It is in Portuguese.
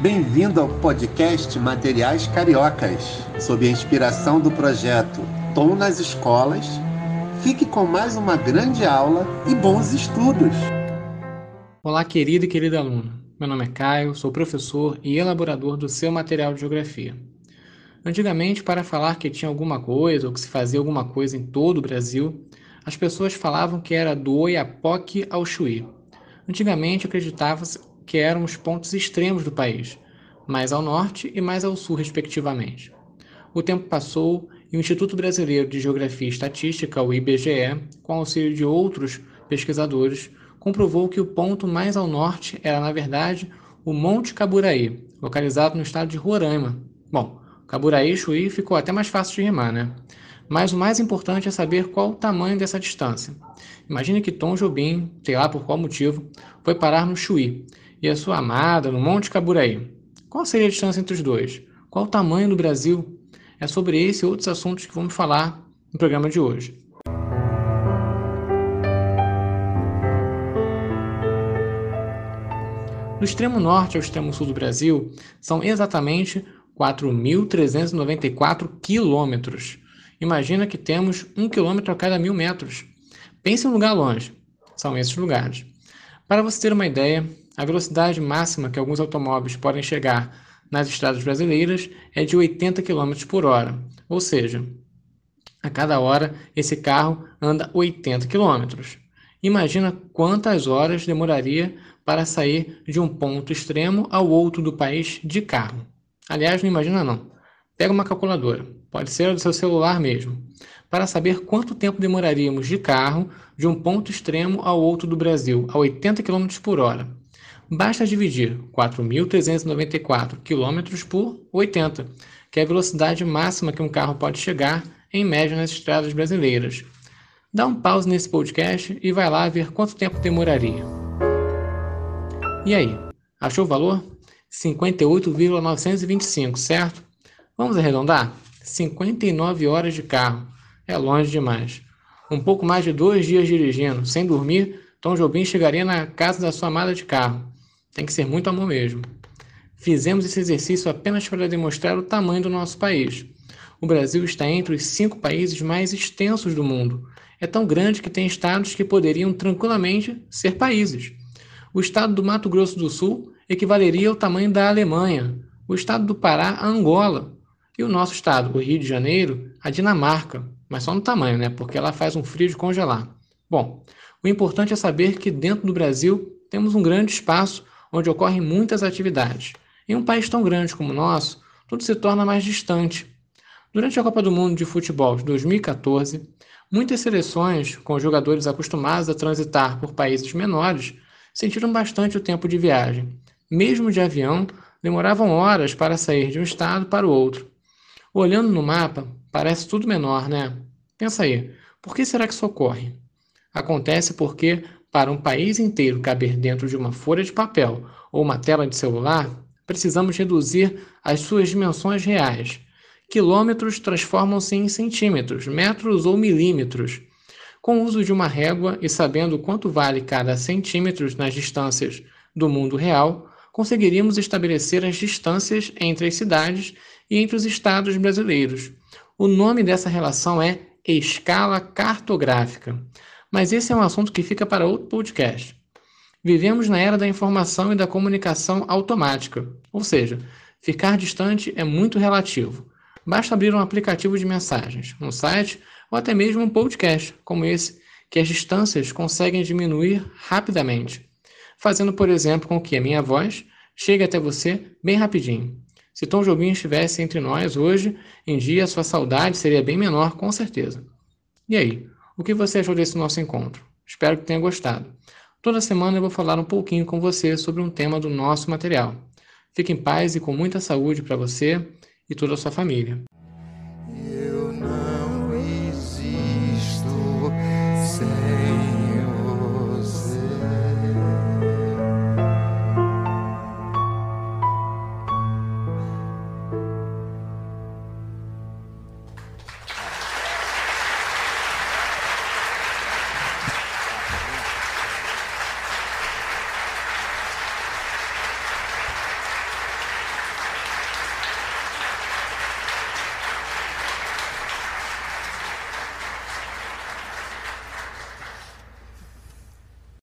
Bem-vindo ao podcast Materiais Cariocas, sob a inspiração do projeto Tom nas Escolas. Fique com mais uma grande aula e bons estudos! Olá, querido e querida aluno. Meu nome é Caio, sou professor e elaborador do seu material de geografia. Antigamente, para falar que tinha alguma coisa ou que se fazia alguma coisa em todo o Brasil, as pessoas falavam que era do Oiapoque ao Chuí. Antigamente acreditava-se que eram os pontos extremos do país, mais ao norte e mais ao sul, respectivamente. O tempo passou e o Instituto Brasileiro de Geografia e Estatística, o IBGE, com auxílio de outros pesquisadores, comprovou que o ponto mais ao norte era, na verdade, o Monte Caburaí, localizado no estado de Roraima. Bom, Caburaí e Chuí ficou até mais fácil de rimar, né? Mas o mais importante é saber qual o tamanho dessa distância. Imagine que Tom Jobim, sei lá por qual motivo, foi parar no Chuí e a sua amada no Monte Caburaí. Qual seria a distância entre os dois? Qual o tamanho do Brasil? É sobre esse e outros assuntos que vamos falar no programa de hoje. Do extremo norte ao extremo sul do Brasil são exatamente 4.394 quilômetros. Imagina que temos um quilômetro a cada mil metros. Pense em um lugar longe. São esses lugares. Para você ter uma ideia, a velocidade máxima que alguns automóveis podem chegar nas estradas brasileiras é de 80 km por hora, ou seja, a cada hora esse carro anda 80 km. Imagina quantas horas demoraria para sair de um ponto extremo ao outro do país de carro. Aliás, não imagina não. Pega uma calculadora, pode ser do seu celular mesmo, para saber quanto tempo demoraríamos de carro de um ponto extremo ao outro do Brasil, a 80 km por hora. Basta dividir 4.394 km por 80, que é a velocidade máxima que um carro pode chegar em média nas estradas brasileiras. Dá um pause nesse podcast e vai lá ver quanto tempo demoraria. E aí, achou o valor? 58,925, certo? Vamos arredondar? 59 horas de carro. É longe demais. Um pouco mais de dois dias dirigindo, sem dormir, Tom Jobim chegaria na casa da sua amada de carro. Tem que ser muito amor mesmo. Fizemos esse exercício apenas para demonstrar o tamanho do nosso país. O Brasil está entre os cinco países mais extensos do mundo. É tão grande que tem estados que poderiam tranquilamente ser países. O estado do Mato Grosso do Sul equivaleria ao tamanho da Alemanha, o estado do Pará a Angola, e o nosso estado, o Rio de Janeiro, a Dinamarca, mas só no tamanho, né? Porque ela faz um frio de congelar. Bom, o importante é saber que dentro do Brasil temos um grande espaço onde ocorrem muitas atividades. Em um país tão grande como o nosso, tudo se torna mais distante. Durante a Copa do Mundo de Futebol de 2014, muitas seleções, com jogadores acostumados a transitar por países menores, sentiram bastante o tempo de viagem. Mesmo de avião, demoravam horas para sair de um estado para o outro. Olhando no mapa, parece tudo menor, né? Pensa aí, por que será que isso ocorre? Acontece porque, para um país inteiro caber dentro de uma folha de papel ou uma tela de celular, precisamos reduzir as suas dimensões reais. Quilômetros transformam-se em centímetros, metros ou milímetros. Com o uso de uma régua e sabendo quanto vale cada centímetro nas distâncias do mundo real, conseguiríamos estabelecer as distâncias entre as cidades e entre os estados brasileiros. O nome dessa relação é escala cartográfica, mas esse é um assunto que fica para outro podcast. Vivemos na era da informação e da comunicação automática, ou seja, ficar distante é muito relativo. Basta abrir um aplicativo de mensagens, um site ou até mesmo um podcast como esse, que as distâncias conseguem diminuir rapidamente, fazendo, por exemplo, com que a minha voz chegue até você bem rapidinho. Se Tom Jobim estivesse entre nós hoje em dia, sua saudade seria bem menor, com certeza. E aí, o que você achou desse nosso encontro? Espero que tenha gostado. Toda semana eu vou falar um pouquinho com você sobre um tema do nosso material. Fique em paz e com muita saúde para você e toda a sua família.